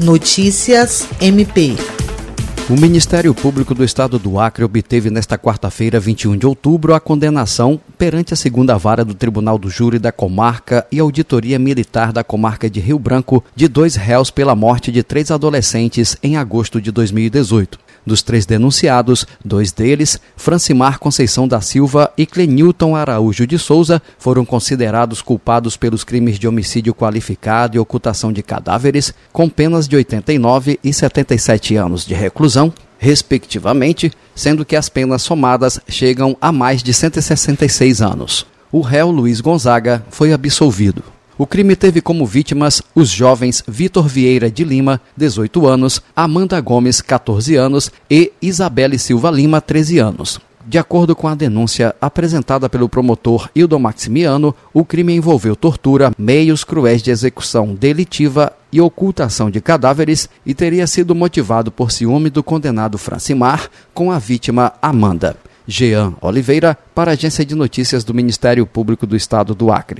Notícias MP. O Ministério Público do Estado do Acre obteve nesta quarta-feira, 21 de outubro, a condenação perante a segunda vara do Tribunal do Júri da Comarca e Auditoria Militar da Comarca de Rio Branco de dois réus pela morte de três adolescentes em agosto de 2018. Dos três denunciados, dois deles, Francimar Conceição da Silva e Clenilton Araújo de Souza, foram considerados culpados pelos crimes de homicídio qualificado e ocultação de cadáveres, com penas de 89 e 77 anos de reclusão, respectivamente, sendo que as penas somadas chegam a mais de 166 anos. O réu Luiz Gonzaga foi absolvido. O crime teve como vítimas os jovens Vitor Vieira de Lima, 18 anos, Amanda Gomes, 14 anos e Isabelle Silva Lima, 13 anos. De acordo com a denúncia apresentada pelo promotor Hildo Maximiano, o crime envolveu tortura, meios cruéis de execução delitiva e ocultação de cadáveres e teria sido motivado por ciúme do condenado Francimar com a vítima Amanda. Jean Oliveira, para a Agência de Notícias do Ministério Público do Estado do Acre.